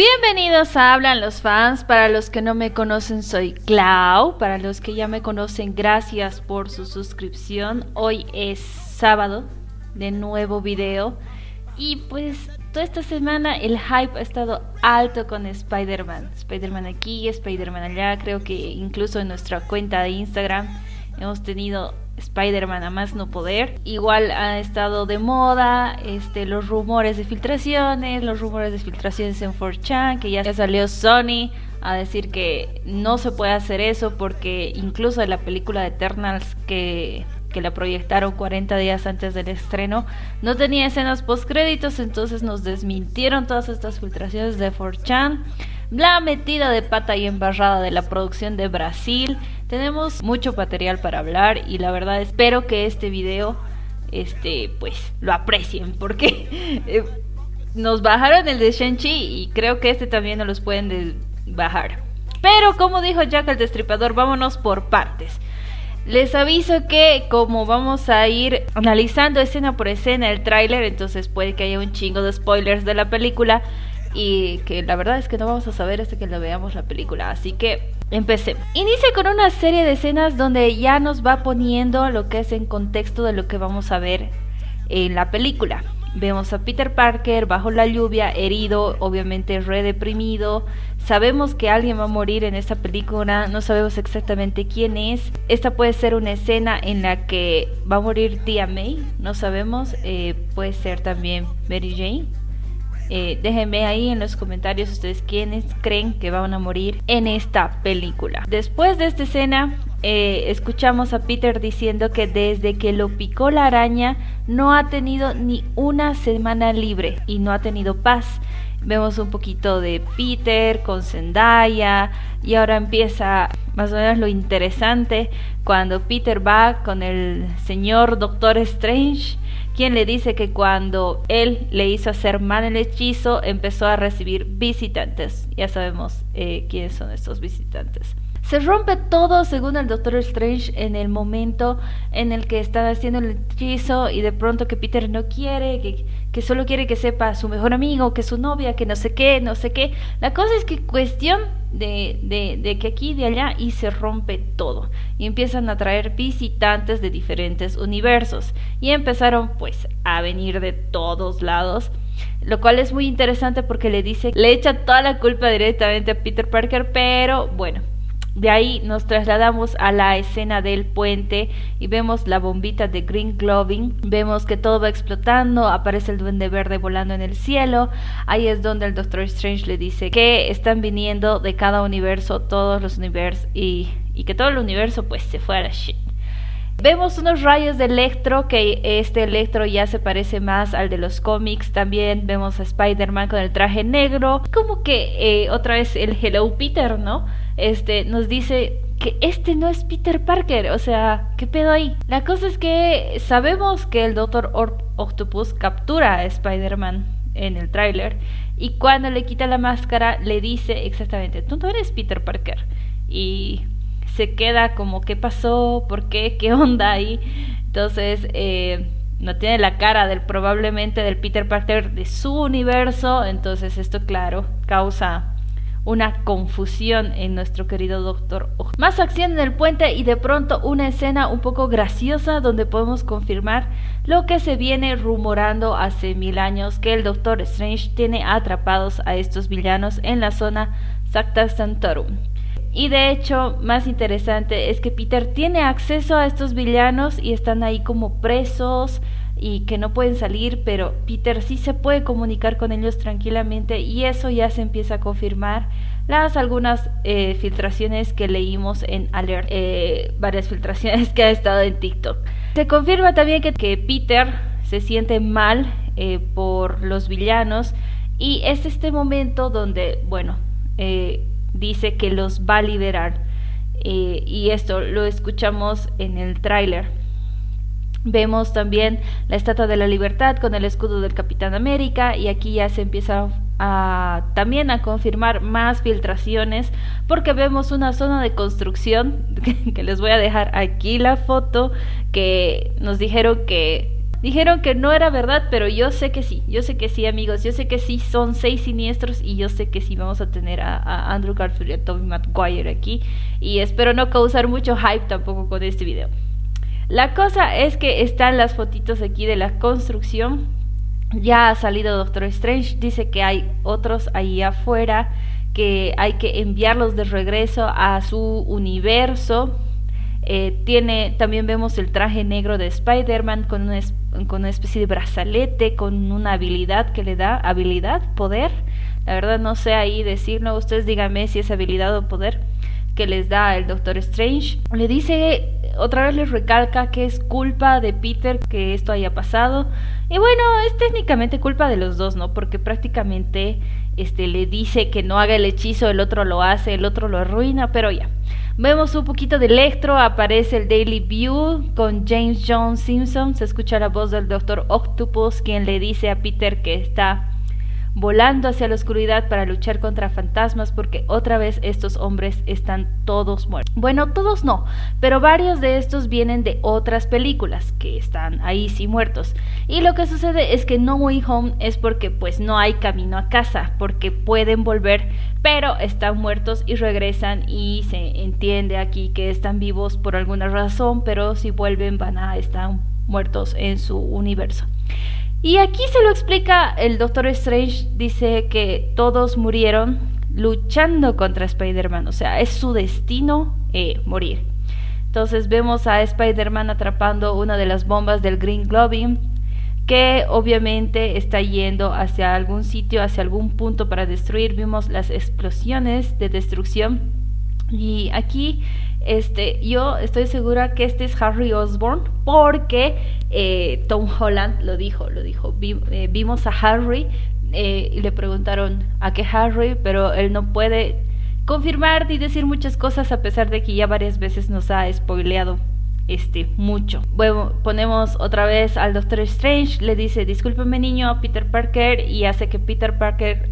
Bienvenidos a Hablan los fans. Para los que no me conocen, soy Clau. Para los que ya me conocen, gracias por su suscripción. Hoy es sábado de nuevo video. Y pues toda esta semana el hype ha estado alto con Spider-Man. Spider-Man aquí, Spider-Man allá. Creo que incluso en nuestra cuenta de Instagram hemos tenido Spider-Man a más no poder. Igual ha estado de moda este, los rumores de filtraciones, los rumores de filtraciones en 4chan, que ya salió Sony a decir que no se puede hacer eso porque incluso en la película de Eternals que que la proyectaron 40 días antes del estreno, no tenía escenas post créditos, entonces nos desmintieron todas estas filtraciones de 4chan. La metida de pata y embarrada de la producción de Brasil. Tenemos mucho material para hablar y la verdad espero que este video este pues lo aprecien porque eh, nos bajaron el de Shang-Chi y creo que este también nos los pueden bajar. Pero como dijo Jack el Destripador, vámonos por partes. Les aviso que como vamos a ir analizando escena por escena el tráiler, entonces puede que haya un chingo de spoilers de la película y que la verdad es que no vamos a saber hasta que lo veamos la película, así que empecemos. Inicia con una serie de escenas donde ya nos va poniendo lo que es en contexto de lo que vamos a ver en la película. Vemos a Peter Parker bajo la lluvia, herido, obviamente redeprimido. Sabemos que alguien va a morir en esta película, no sabemos exactamente quién es. Esta puede ser una escena en la que va a morir tía May, no sabemos. Eh, puede ser también Mary Jane. Eh, déjenme ahí en los comentarios ustedes quiénes creen que van a morir en esta película. Después de esta escena eh, escuchamos a Peter diciendo que desde que lo picó la araña no ha tenido ni una semana libre y no ha tenido paz. Vemos un poquito de Peter con Zendaya y ahora empieza más o menos lo interesante cuando Peter va con el señor Doctor Strange quien le dice que cuando él le hizo hacer mal el hechizo empezó a recibir visitantes. Ya sabemos eh, quiénes son estos visitantes. Se rompe todo según el Doctor Strange en el momento en el que está haciendo el hechizo y de pronto que Peter no quiere, que, que, solo quiere que sepa su mejor amigo, que su novia, que no sé qué, no sé qué. La cosa es que cuestión de, de, de que aquí y de allá y se rompe todo. Y empiezan a traer visitantes de diferentes universos. Y empezaron pues a venir de todos lados lo cual es muy interesante porque le dice, le echa toda la culpa directamente a Peter Parker, pero bueno, de ahí nos trasladamos a la escena del puente y vemos la bombita de Green Gloving. Vemos que todo va explotando, aparece el duende verde volando en el cielo. Ahí es donde el Doctor Strange le dice que están viniendo de cada universo todos los universos y, y que todo el universo pues se fue a la shit. Vemos unos rayos de Electro, que este Electro ya se parece más al de los cómics. También vemos a Spider-Man con el traje negro. Como que eh, otra vez el Hello Peter, ¿no? Este nos dice que este no es Peter Parker. O sea, ¿qué pedo ahí? La cosa es que sabemos que el Doctor Octopus captura a Spider-Man en el tráiler. Y cuando le quita la máscara, le dice exactamente, tú no eres Peter Parker. Y se queda como qué pasó, por qué, qué onda ahí. Entonces, eh, no tiene la cara del probablemente del Peter Parker de su universo. Entonces, esto, claro, causa una confusión en nuestro querido Doctor Más acción en el puente y de pronto una escena un poco graciosa donde podemos confirmar lo que se viene rumorando hace mil años que el Doctor Strange tiene atrapados a estos villanos en la zona Sacta Santorum. Y de hecho, más interesante es que Peter tiene acceso a estos villanos y están ahí como presos y que no pueden salir, pero Peter sí se puede comunicar con ellos tranquilamente y eso ya se empieza a confirmar las algunas eh, filtraciones que leímos en Alert, eh, varias filtraciones que ha estado en TikTok. Se confirma también que, que Peter se siente mal eh, por los villanos y es este momento donde, bueno, dice que los va a liberar. Eh, y esto lo escuchamos en el tráiler. Vemos también la Estatua de la Libertad con el escudo del Capitán América y aquí ya se empieza también a confirmar más filtraciones porque vemos una zona de construcción que les voy a dejar aquí la foto que nos dijeron que Dijeron que no era verdad, pero yo sé que sí, yo sé que sí, amigos, yo sé que sí, son seis siniestros y yo sé que sí vamos a tener a, Andrew Garfield y a Tobey Maguire aquí y espero no causar mucho hype tampoco con este video. La cosa es que están las fotitos aquí de la construcción. Ya ha salido Doctor Strange, dice que hay otros ahí afuera que hay que enviarlos de regreso a su universo eh, tiene, también vemos el traje negro de Spider-Man con una, con una especie de brazalete, con una habilidad que le da, habilidad, poder. La verdad no sé ahí decirlo, ustedes díganme si es habilidad o poder que les da el Doctor Strange. Le dice, otra vez les recalca que es culpa de Peter que esto haya pasado. Y bueno, es técnicamente culpa de los dos, ¿no? Porque prácticamente este le dice que no haga el hechizo, el otro lo hace, el otro lo arruina, pero ya. Vemos un poquito de Electro, aparece el Daily View con James John Simpson, se escucha la voz del Doctor Octopus, quien le dice a Peter que está volando hacia la oscuridad para luchar contra fantasmas porque otra vez estos hombres están todos muertos. Bueno, todos no, pero varios de estos vienen de otras películas que están ahí sí muertos. Y lo que sucede es que No Way Home es porque pues no hay camino a casa, porque pueden volver, pero están muertos y regresan y se entiende aquí que están vivos por alguna razón, pero si vuelven van a estar muertos en su universo. Y aquí se lo explica el Doctor Strange, dice que todos murieron luchando contra Spider-Man, o sea, es su destino eh, morir. Entonces vemos a Spider-Man atrapando una de las bombas del Green Globin, que obviamente está yendo hacia algún sitio, hacia algún punto para destruir. Vimos las explosiones de destrucción. Y aquí este, yo estoy segura que este es Harry Osborn porque eh, Tom Holland lo dijo, lo dijo. Eh, vimos a Harry eh, y le preguntaron a qué Harry, pero él no puede confirmar ni decir muchas cosas a pesar de que ya varias veces nos ha spoileado este mucho. Bueno, ponemos otra vez al Doctor Strange, le dice discúlpeme niño Peter Parker y hace que Peter Parker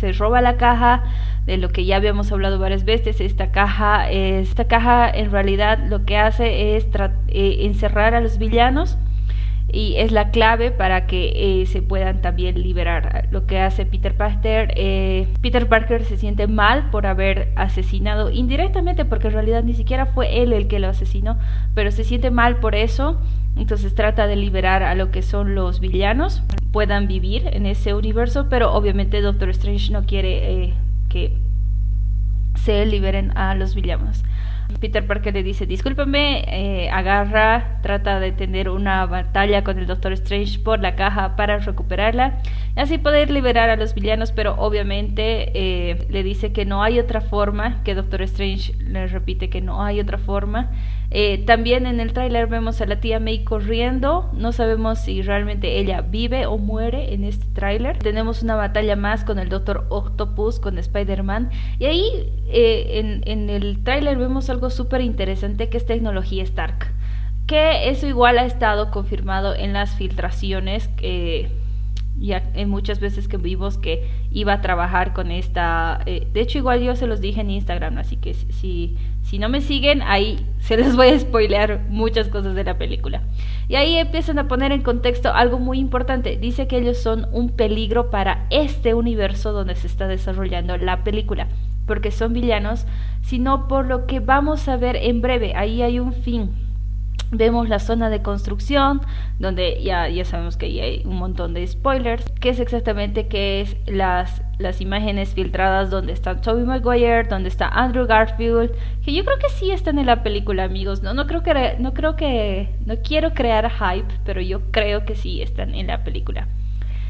se roba la caja de lo que ya habíamos hablado varias veces. Esta caja, esta caja en realidad lo que hace es eh, encerrar a los villanos y es la clave para que eh, se puedan también liberar. Lo que hace Peter Parker, eh, Peter Parker se siente mal por haber asesinado indirectamente, porque en realidad ni siquiera fue él el que lo asesinó, pero se siente mal por eso. Entonces trata de liberar a lo que son los villanos, puedan vivir en ese universo, pero obviamente Doctor Strange no quiere eh, que se liberen a los villanos. Peter Parker le dice, discúlpeme, eh, agarra, trata de tener una batalla con el Doctor Strange por la caja para recuperarla y así poder liberar a los villanos, pero obviamente eh, le dice que no hay otra forma, que Doctor Strange le repite que no hay otra forma. Eh, también en el tráiler vemos a la tía May corriendo, no sabemos si realmente ella vive o muere en este tráiler. Tenemos una batalla más con el Doctor Octopus, con Spider-Man y ahí en, en el tráiler vemos algo súper interesante que es tecnología Stark. Que eso igual ha estado confirmado en las filtraciones. que ya en muchas veces que vimos que iba a trabajar con esta. Eh, de hecho, igual yo se los dije en Instagram, así que si, si no me siguen, ahí se les voy a spoilear muchas cosas de la película. Y ahí empiezan a poner en contexto algo muy importante. Dice que ellos son un peligro para este universo donde se está desarrollando la película porque son villanos, sino por lo que vamos a ver en breve. Ahí hay un fin. Vemos la zona de construcción, donde ya, ya sabemos que ahí hay un montón de spoilers. ¿Qué es exactamente? ¿Qué es las, las imágenes filtradas donde está Tobey Maguire, donde está Andrew Garfield? Que yo creo que sí están en la película, amigos. No, no creo que, no creo que, no quiero crear hype, pero yo creo que sí están en la película.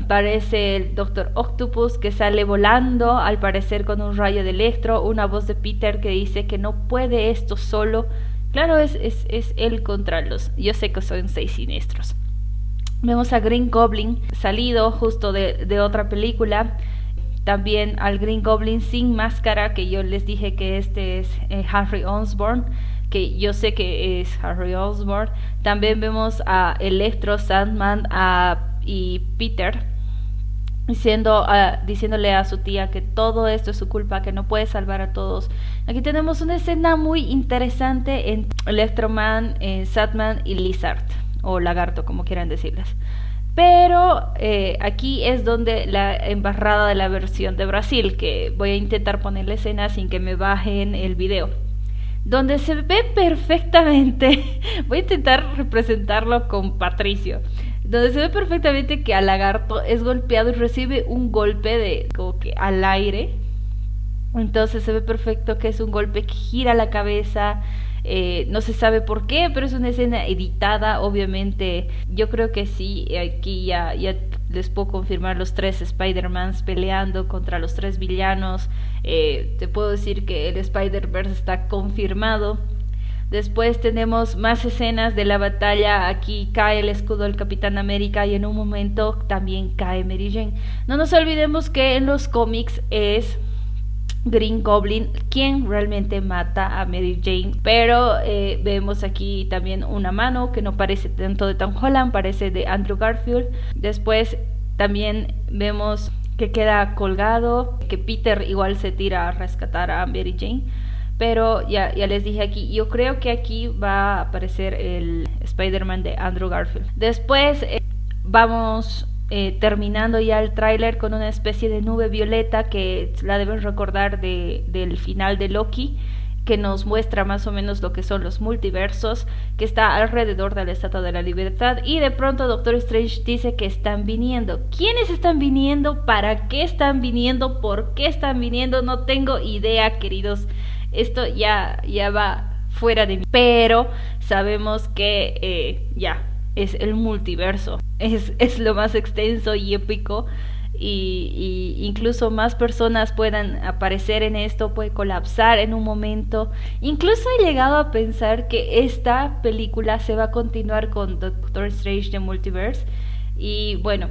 Aparece el Doctor Octopus que sale volando, al parecer con un rayo de electro, una voz de Peter que dice que no puede esto solo. Claro, es, es, es él contra los. Yo sé que son seis siniestros. Vemos a Green Goblin salido justo de, de otra película. También al Green Goblin sin máscara, que yo les dije que este es eh, Harry Osborn que yo sé que es Harry Osborn. También vemos a Electro, Sandman a, y Peter diciendo, diciéndole a su tía que todo esto es su culpa, que no puede salvar a todos. Aquí tenemos una escena muy interesante en Electroman, eh, Satman y Lizard, o Lagarto, como quieran decirles. Pero eh, aquí es donde la embarrada de la versión de Brasil, que voy a intentar poner la escena sin que me bajen el video. Donde se ve perfectamente, voy a intentar representarlo con Patricio donde se ve perfectamente que al lagarto es golpeado y recibe un golpe de como que al aire. Entonces se ve perfecto que es un golpe que gira la cabeza. Eh, no se sabe por qué, pero es una escena editada, obviamente. Yo creo que sí, aquí ya, ya les puedo confirmar los tres Spider-Mans peleando contra los tres villanos. Eh, te puedo decir que el Spider-Verse está confirmado. Después tenemos más escenas de la batalla. Aquí cae el escudo del Capitán América y en un momento también cae Mary Jane. No nos olvidemos que en los cómics es Green Goblin quien realmente mata a Mary Jane. Pero eh, vemos aquí también una mano que no parece tanto de Tom Holland, parece de Andrew Garfield. Después también vemos que queda colgado, que Peter igual se tira a rescatar a Mary Jane pero ya, les dije aquí, yo creo que aquí va a aparecer el Spider-Man de Andrew Garfield. Después eh, vamos eh, terminando ya el tráiler con una especie de nube violeta que la deben recordar de, del final de Loki que nos muestra más o menos lo que son los multiversos, que está alrededor de la Estatua de la Libertad y de pronto Doctor Strange dice que están viniendo. ¿Quiénes están viniendo? ¿Para qué están viniendo? ¿Por qué están viniendo? No tengo idea, queridos esto ya, ya va fuera de mí. Pero sabemos que eh, ya es el multiverso, es, es, lo más extenso y épico. Y, y, incluso más personas puedan aparecer en esto, puede colapsar en un momento. Incluso he llegado a pensar que esta película se va a continuar con Doctor Strange The Multiverse. Y bueno,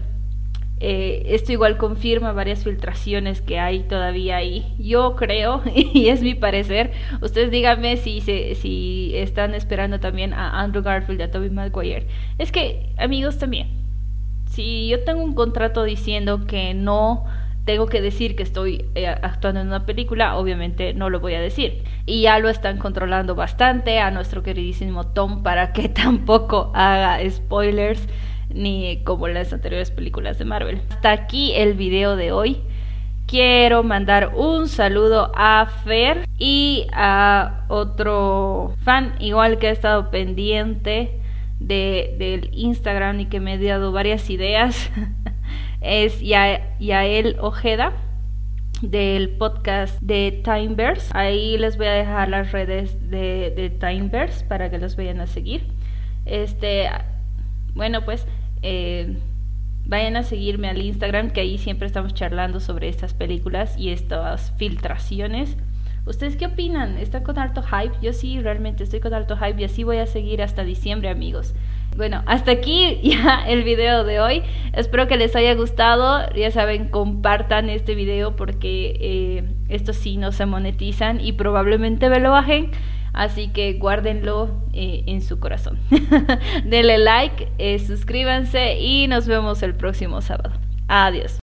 eh, esto igual confirma varias filtraciones que hay todavía ahí. Yo creo, y es mi parecer, ustedes díganme si, se, si están esperando también a Andrew Garfield y a Tobey Maguire. Es que, amigos, también, si yo tengo un contrato diciendo que no tengo que decir que estoy eh, actuando en una película, obviamente no lo voy a decir. Y ya lo están controlando bastante a nuestro queridísimo Tom para que tampoco haga spoilers ni como las anteriores películas de Marvel. Hasta aquí el video de hoy. Quiero mandar un saludo a Fer y a otro fan igual que ha estado pendiente de, del Instagram y que me ha dado varias ideas. es Yael Ojeda del podcast de Timeverse. Ahí les voy a dejar las redes de, de Timeverse para que los vayan a seguir. Este, bueno, pues eh, vayan a seguirme al Instagram, que ahí siempre estamos charlando sobre estas películas y estas filtraciones. ¿Ustedes qué opinan? ¿Está con alto hype? Yo sí, realmente estoy con alto hype y así voy a seguir hasta diciembre, amigos. Bueno, hasta aquí ya el video de hoy. Espero que les haya gustado. Ya saben, compartan este video porque eh, estos sí no se monetizan y probablemente me lo bajen. Así que guárdenlo eh, en su corazón. Denle like, eh, suscríbanse y nos vemos el próximo sábado. Adiós.